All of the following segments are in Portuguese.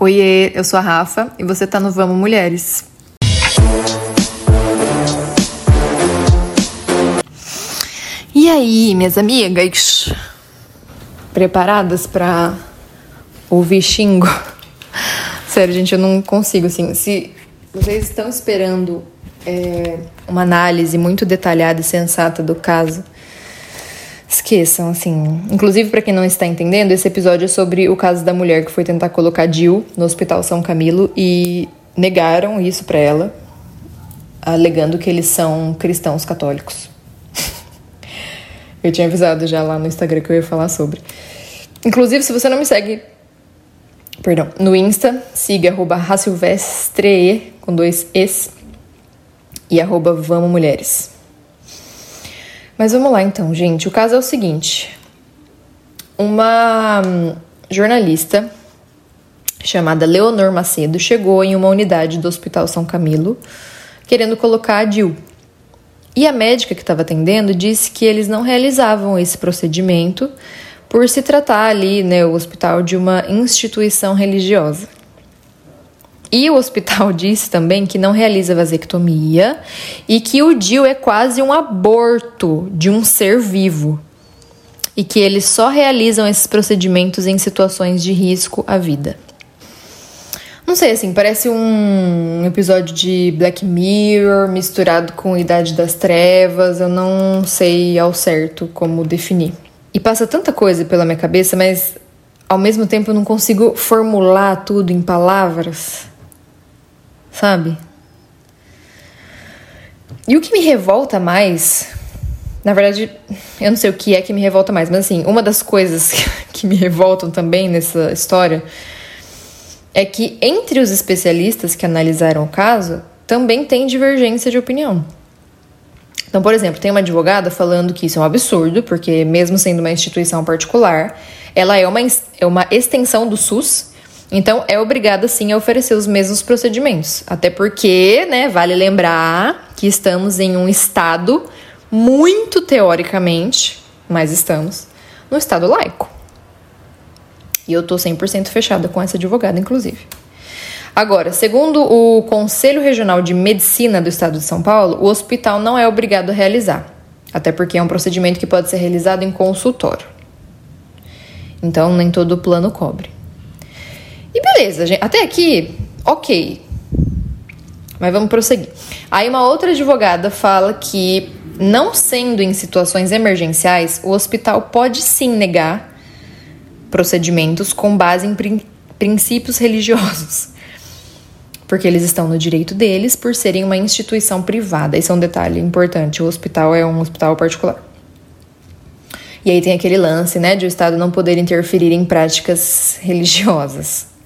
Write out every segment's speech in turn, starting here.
Oiê, eu sou a Rafa e você tá no Vamos Mulheres. E aí, minhas amigas? Preparadas para ouvir xingo? Sério, gente, eu não consigo, assim. Se vocês estão esperando é, uma análise muito detalhada e sensata do caso, esqueçam, assim. Inclusive, para quem não está entendendo, esse episódio é sobre o caso da mulher que foi tentar colocar Jill no Hospital São Camilo e negaram isso para ela, alegando que eles são cristãos católicos. eu tinha avisado já lá no Instagram que eu ia falar sobre. Inclusive, se você não me segue perdão, no Insta, siga arroba com dois Es, e arroba Vamos Mulheres. Mas vamos lá então, gente. O caso é o seguinte: uma hum, jornalista chamada Leonor Macedo chegou em uma unidade do Hospital São Camilo querendo colocar a Dil. E a médica que estava atendendo disse que eles não realizavam esse procedimento por se tratar ali, né, o hospital de uma instituição religiosa. E o hospital disse também que não realiza vasectomia e que o DIU é quase um aborto de um ser vivo. E que eles só realizam esses procedimentos em situações de risco à vida. Não sei, assim, parece um episódio de Black Mirror misturado com Idade das Trevas. Eu não sei ao certo como definir. E passa tanta coisa pela minha cabeça, mas ao mesmo tempo eu não consigo formular tudo em palavras sabe? E o que me revolta mais, na verdade, eu não sei o que é que me revolta mais, mas assim, uma das coisas que me revoltam também nessa história é que entre os especialistas que analisaram o caso também tem divergência de opinião. Então, por exemplo, tem uma advogada falando que isso é um absurdo, porque mesmo sendo uma instituição particular, ela é uma, é uma extensão do SUS então, é obrigada sim a oferecer os mesmos procedimentos. Até porque, né, vale lembrar que estamos em um estado muito teoricamente, mas estamos no estado laico. E eu tô 100% fechada com essa advogada, inclusive. Agora, segundo o Conselho Regional de Medicina do Estado de São Paulo, o hospital não é obrigado a realizar, até porque é um procedimento que pode ser realizado em consultório. Então, nem todo plano cobre. E beleza, gente. Até aqui, ok. Mas vamos prosseguir. Aí uma outra advogada fala que, não sendo em situações emergenciais, o hospital pode sim negar procedimentos com base em prin princípios religiosos. Porque eles estão no direito deles por serem uma instituição privada. Esse é um detalhe importante. O hospital é um hospital particular. E aí tem aquele lance, né, de o Estado não poder interferir em práticas religiosas.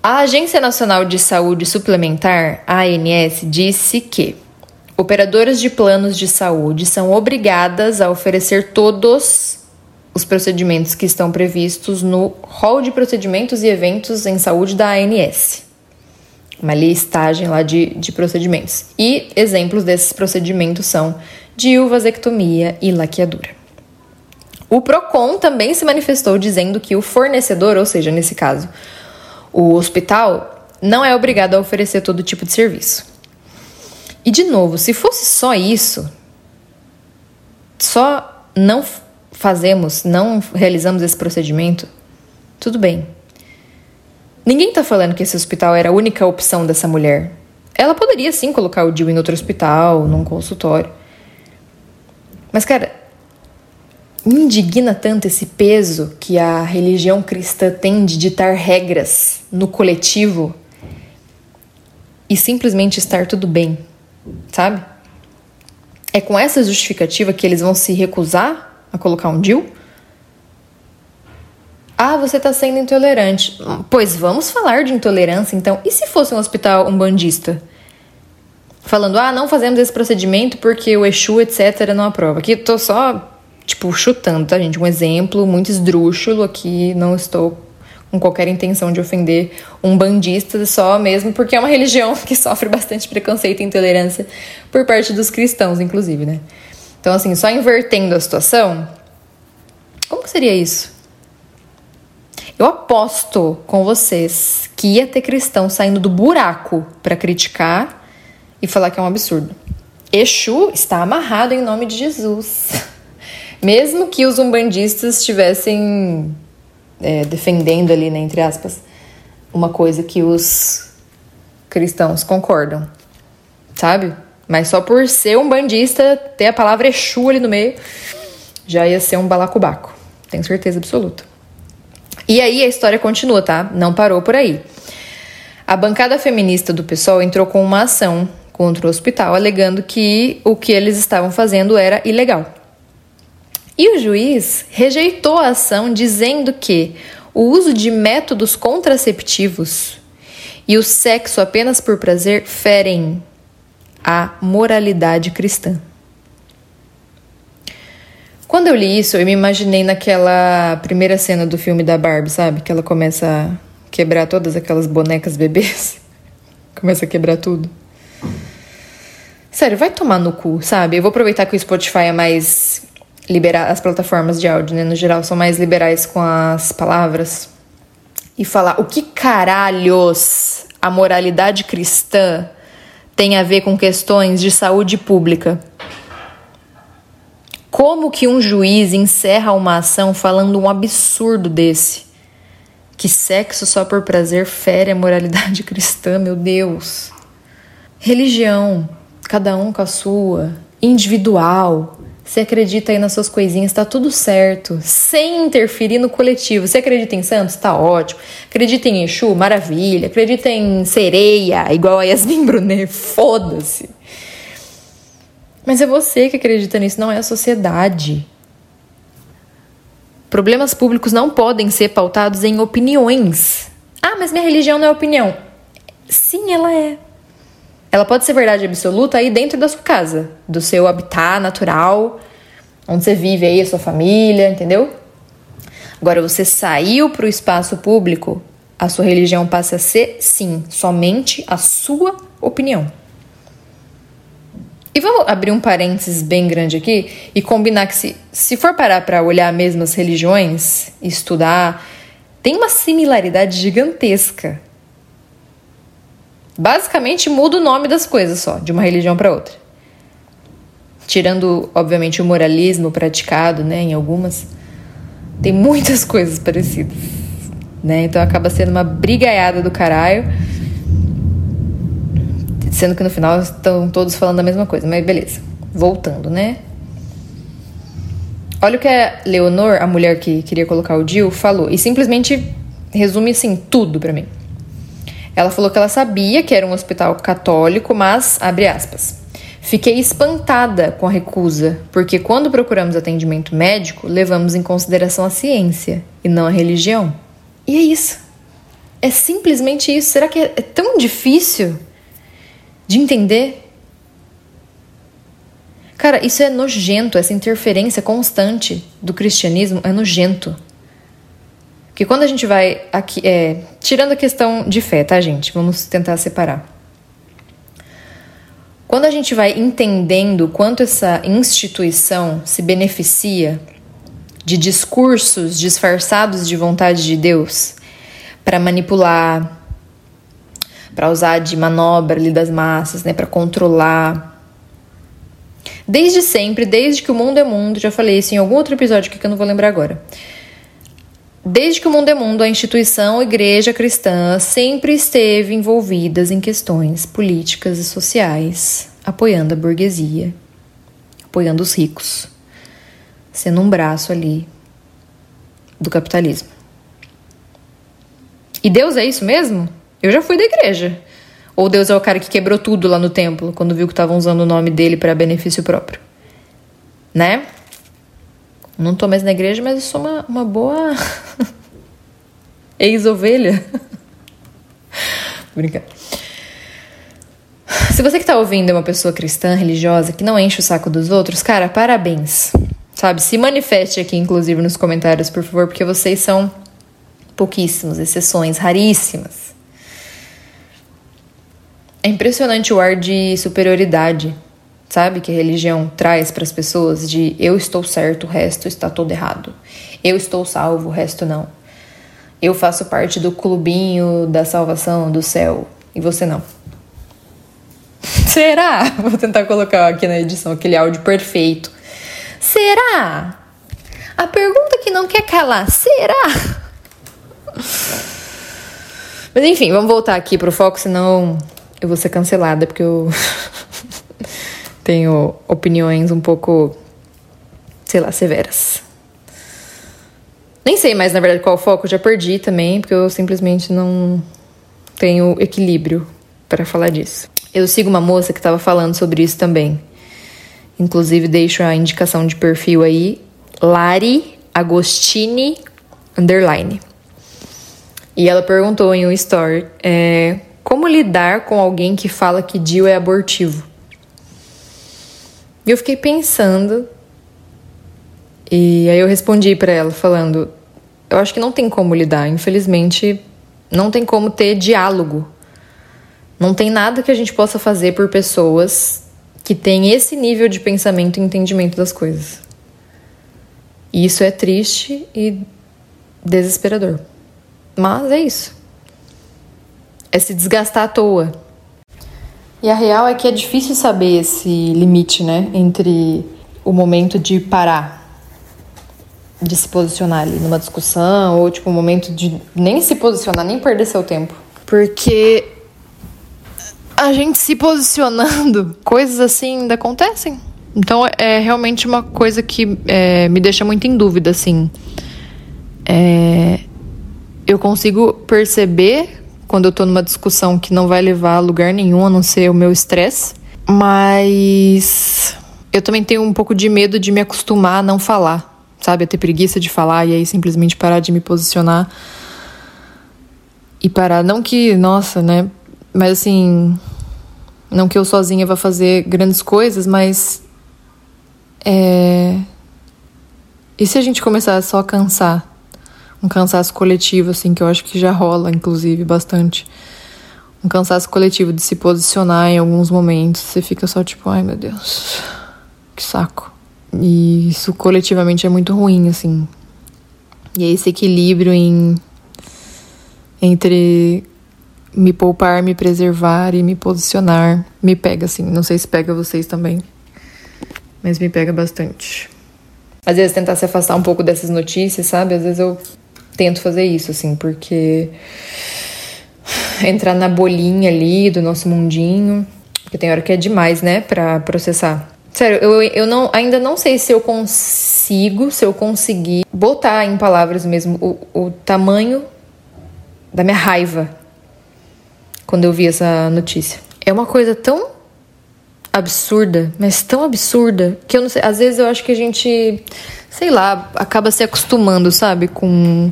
A Agência Nacional de Saúde Suplementar, ANS, disse que operadoras de planos de saúde são obrigadas a oferecer todos os procedimentos que estão previstos no rol de procedimentos e eventos em saúde da ANS. Uma listagem lá de, de procedimentos. E exemplos desses procedimentos são diuvasectomia e laqueadura. O PROCON também se manifestou dizendo que o fornecedor, ou seja, nesse caso, o hospital não é obrigado a oferecer todo tipo de serviço. E de novo, se fosse só isso, só não fazemos, não realizamos esse procedimento, tudo bem. Ninguém está falando que esse hospital era a única opção dessa mulher. Ela poderia sim colocar o Jill em outro hospital, num consultório. Mas, cara, me indigna tanto esse peso que a religião cristã tem de ditar regras no coletivo e simplesmente estar tudo bem, sabe? É com essa justificativa que eles vão se recusar a colocar um DIL? Ah, você está sendo intolerante. Pois vamos falar de intolerância então. E se fosse um hospital umbandista? Falando, ah, não fazemos esse procedimento porque o Exu, etc., não aprova. Aqui tô só tipo, chutando, tá, gente? Um exemplo muito esdrúxulo aqui, não estou com qualquer intenção de ofender um bandista, só mesmo porque é uma religião que sofre bastante preconceito e intolerância por parte dos cristãos, inclusive, né? Então, assim, só invertendo a situação, como seria isso? Eu aposto com vocês que ia ter cristão saindo do buraco para criticar e falar que é um absurdo. Exu está amarrado em nome de Jesus. Mesmo que os umbandistas estivessem é, defendendo ali, né, entre aspas, uma coisa que os cristãos concordam, sabe? Mas só por ser um bandista, ter a palavra Exu ali no meio, já ia ser um balacobaco. Tenho certeza absoluta. E aí a história continua, tá? Não parou por aí. A bancada feminista do PSOL entrou com uma ação contra o hospital, alegando que o que eles estavam fazendo era ilegal. E o juiz rejeitou a ação, dizendo que o uso de métodos contraceptivos e o sexo apenas por prazer ferem a moralidade cristã. Quando eu li isso, eu me imaginei naquela primeira cena do filme da Barbie, sabe? Que ela começa a quebrar todas aquelas bonecas bebês. começa a quebrar tudo. Sério, vai tomar no cu, sabe? Eu vou aproveitar que o Spotify é mais liberar as plataformas de áudio, né, no geral, são mais liberais com as palavras e falar o que caralhos a moralidade cristã tem a ver com questões de saúde pública. Como que um juiz encerra uma ação falando um absurdo desse? Que sexo só por prazer fere a moralidade cristã, meu Deus. Religião, cada um com a sua, individual. Você acredita aí nas suas coisinhas, tá tudo certo, sem interferir no coletivo. Você acredita em Santos? Tá ótimo. Acredita em Exu? Maravilha. Acredita em sereia, igual a Yasmin Brunet? Foda-se. Mas é você que acredita nisso, não é a sociedade. Problemas públicos não podem ser pautados em opiniões. Ah, mas minha religião não é opinião. Sim, ela é. Ela pode ser verdade absoluta aí dentro da sua casa, do seu habitat natural, onde você vive aí, a sua família, entendeu? Agora, você saiu para o espaço público, a sua religião passa a ser, sim, somente a sua opinião. E vamos abrir um parênteses bem grande aqui e combinar que se, se for parar para olhar mesmo as religiões, estudar, tem uma similaridade gigantesca. Basicamente muda o nome das coisas só, de uma religião para outra. Tirando, obviamente, o moralismo praticado, né, em algumas, tem muitas coisas parecidas, né? Então acaba sendo uma brigaiada do caralho Sendo que no final estão todos falando a mesma coisa, mas beleza. Voltando, né? Olha o que a Leonor, a mulher que queria colocar o Jill, falou. E simplesmente resume assim tudo para mim. Ela falou que ela sabia que era um hospital católico, mas, abre aspas, fiquei espantada com a recusa, porque quando procuramos atendimento médico, levamos em consideração a ciência e não a religião. E é isso. É simplesmente isso. Será que é tão difícil de entender. Cara, isso é nojento, essa interferência constante do cristianismo é nojento. Que quando a gente vai aqui, é, tirando a questão de fé, tá, gente? Vamos tentar separar. Quando a gente vai entendendo quanto essa instituição se beneficia de discursos disfarçados de vontade de Deus para manipular, para usar de manobra ali das massas, né, para controlar. Desde sempre, desde que o mundo é mundo, já falei isso em algum outro episódio que eu não vou lembrar agora. Desde que o mundo é mundo, a instituição a igreja cristã sempre esteve envolvidas em questões políticas e sociais, apoiando a burguesia, apoiando os ricos, sendo um braço ali do capitalismo. E Deus é isso mesmo? Eu já fui da igreja. Ou Deus é o cara que quebrou tudo lá no templo quando viu que estavam usando o nome dele para benefício próprio. Né? Não tô mais na igreja, mas eu sou uma, uma boa ex-ovelha. Brincar. Se você que tá ouvindo é uma pessoa cristã, religiosa, que não enche o saco dos outros, cara, parabéns. Sabe? Se manifeste aqui, inclusive, nos comentários, por favor, porque vocês são pouquíssimos, exceções raríssimas. É impressionante o ar de superioridade, sabe? Que a religião traz para as pessoas de eu estou certo, o resto está todo errado. Eu estou salvo, o resto não. eu faço parte do clubinho da salvação do céu e você não. Será? Vou tentar colocar aqui na edição aquele áudio perfeito. Será? A pergunta que não quer calar, será? Mas enfim, vamos voltar aqui pro foco, senão eu vou ser cancelada, porque eu tenho opiniões um pouco, sei lá, severas. Nem sei mais, na verdade, qual foco, já perdi também, porque eu simplesmente não tenho equilíbrio para falar disso. Eu sigo uma moça que estava falando sobre isso também. Inclusive, deixo a indicação de perfil aí, Lari Agostini underline. E ela perguntou em um story é, como lidar com alguém que fala que Dio é abortivo. E eu fiquei pensando e aí eu respondi para ela falando, eu acho que não tem como lidar, infelizmente não tem como ter diálogo. Não tem nada que a gente possa fazer por pessoas que têm esse nível de pensamento e entendimento das coisas. E isso é triste e desesperador. Mas é isso. É se desgastar à toa. E a real é que é difícil saber esse limite, né? Entre o momento de parar, de se posicionar ali numa discussão, ou tipo, o momento de nem se posicionar, nem perder seu tempo. Porque a gente se posicionando, coisas assim ainda acontecem. Então é realmente uma coisa que é, me deixa muito em dúvida, assim. É, eu consigo perceber quando eu tô numa discussão que não vai levar a lugar nenhum a não ser o meu estresse, mas eu também tenho um pouco de medo de me acostumar a não falar, sabe? A ter preguiça de falar e aí simplesmente parar de me posicionar e parar. Não que, nossa, né? Mas assim. Não que eu sozinha vá fazer grandes coisas, mas. É. E se a gente começar só a cansar? Um cansaço coletivo, assim, que eu acho que já rola, inclusive, bastante. Um cansaço coletivo de se posicionar em alguns momentos. Você fica só tipo, ai meu Deus, que saco. E isso coletivamente é muito ruim, assim. E é esse equilíbrio em entre me poupar, me preservar e me posicionar me pega, assim. Não sei se pega vocês também, mas me pega bastante. Às vezes tentar se afastar um pouco dessas notícias, sabe? Às vezes eu tento fazer isso, assim, porque entrar na bolinha ali do nosso mundinho, porque tem hora que é demais, né, pra processar. Sério, eu, eu não, ainda não sei se eu consigo, se eu conseguir botar em palavras mesmo o, o tamanho da minha raiva quando eu vi essa notícia. É uma coisa tão absurda, mas tão absurda, que eu não sei, às vezes eu acho que a gente sei lá, acaba se acostumando, sabe, com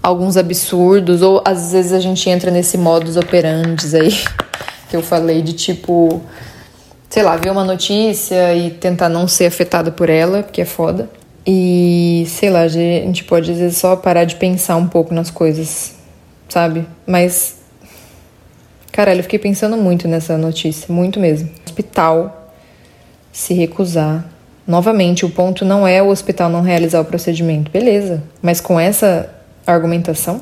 alguns absurdos, ou às vezes a gente entra nesse modus operandi aí que eu falei de tipo, sei lá, ver uma notícia e tentar não ser afetada por ela, porque é foda. E sei lá, a gente pode às vezes só parar de pensar um pouco nas coisas, sabe? Mas caralho, eu fiquei pensando muito nessa notícia, muito mesmo. Hospital se recusar Novamente, o ponto não é o hospital não realizar o procedimento, beleza, mas com essa argumentação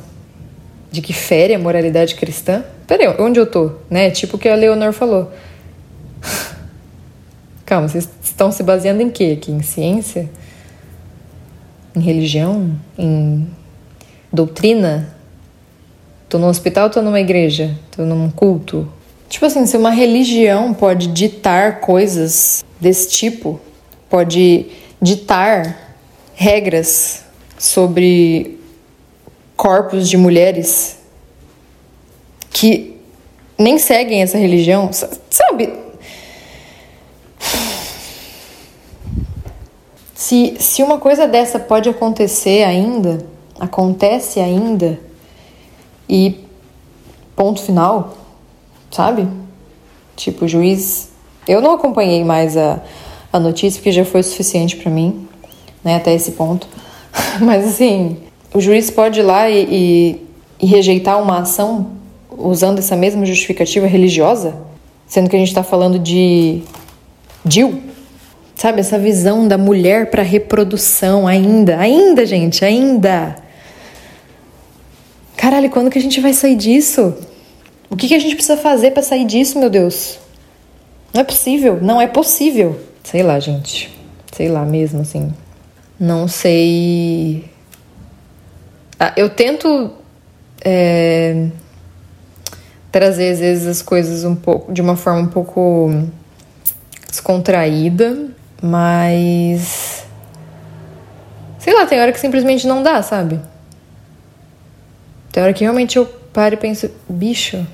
de que fere a moralidade cristã, peraí, onde eu tô? Né? Tipo o que a Leonor falou. Calma, vocês estão se baseando em quê aqui? Em ciência? Em religião? Em doutrina? Tô no hospital, tô numa igreja, tô num culto. Tipo assim, se uma religião pode ditar coisas desse tipo, pode ditar regras sobre corpos de mulheres que nem seguem essa religião, sabe? Se, se uma coisa dessa pode acontecer ainda, acontece ainda, e ponto final, sabe? Tipo, o juiz. Eu não acompanhei mais a, a notícia, porque já foi suficiente para mim, né, até esse ponto. Mas assim, o juiz pode ir lá e, e, e rejeitar uma ação usando essa mesma justificativa religiosa, sendo que a gente está falando de Jill, sabe? Essa visão da mulher para reprodução ainda, ainda, gente, ainda. Caralho, quando que a gente vai sair disso? O que, que a gente precisa fazer para sair disso, meu Deus? Não é possível, não é possível. Sei lá, gente. Sei lá mesmo, assim. Não sei. Ah, eu tento é, trazer às vezes as coisas um pouco de uma forma um pouco descontraída, mas sei lá, tem hora que simplesmente não dá, sabe? Tem hora que realmente eu paro e penso, bicho.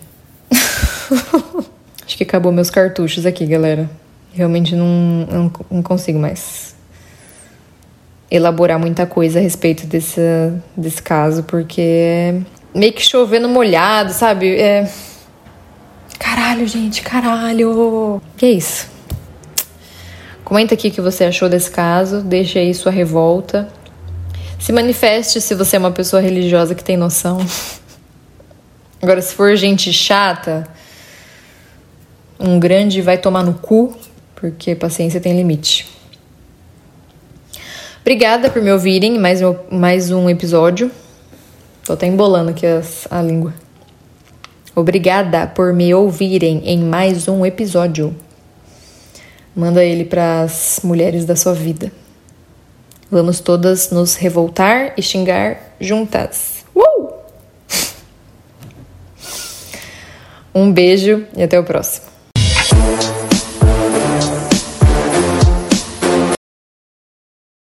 Acho que acabou meus cartuchos aqui, galera. Realmente não, não, não consigo mais elaborar muita coisa a respeito desse, desse caso, porque é meio que chovendo molhado, sabe? É. Caralho, gente, caralho! Que é isso? Comenta aqui o que você achou desse caso, deixa aí sua revolta. Se manifeste se você é uma pessoa religiosa que tem noção. Agora, se for gente chata, um grande vai tomar no cu, porque paciência tem limite. Obrigada por me ouvirem mais um, mais um episódio. Tô até embolando aqui as, a língua. Obrigada por me ouvirem em mais um episódio. Manda ele para as mulheres da sua vida. Vamos todas nos revoltar e xingar juntas. Uh! Um beijo e até o próximo.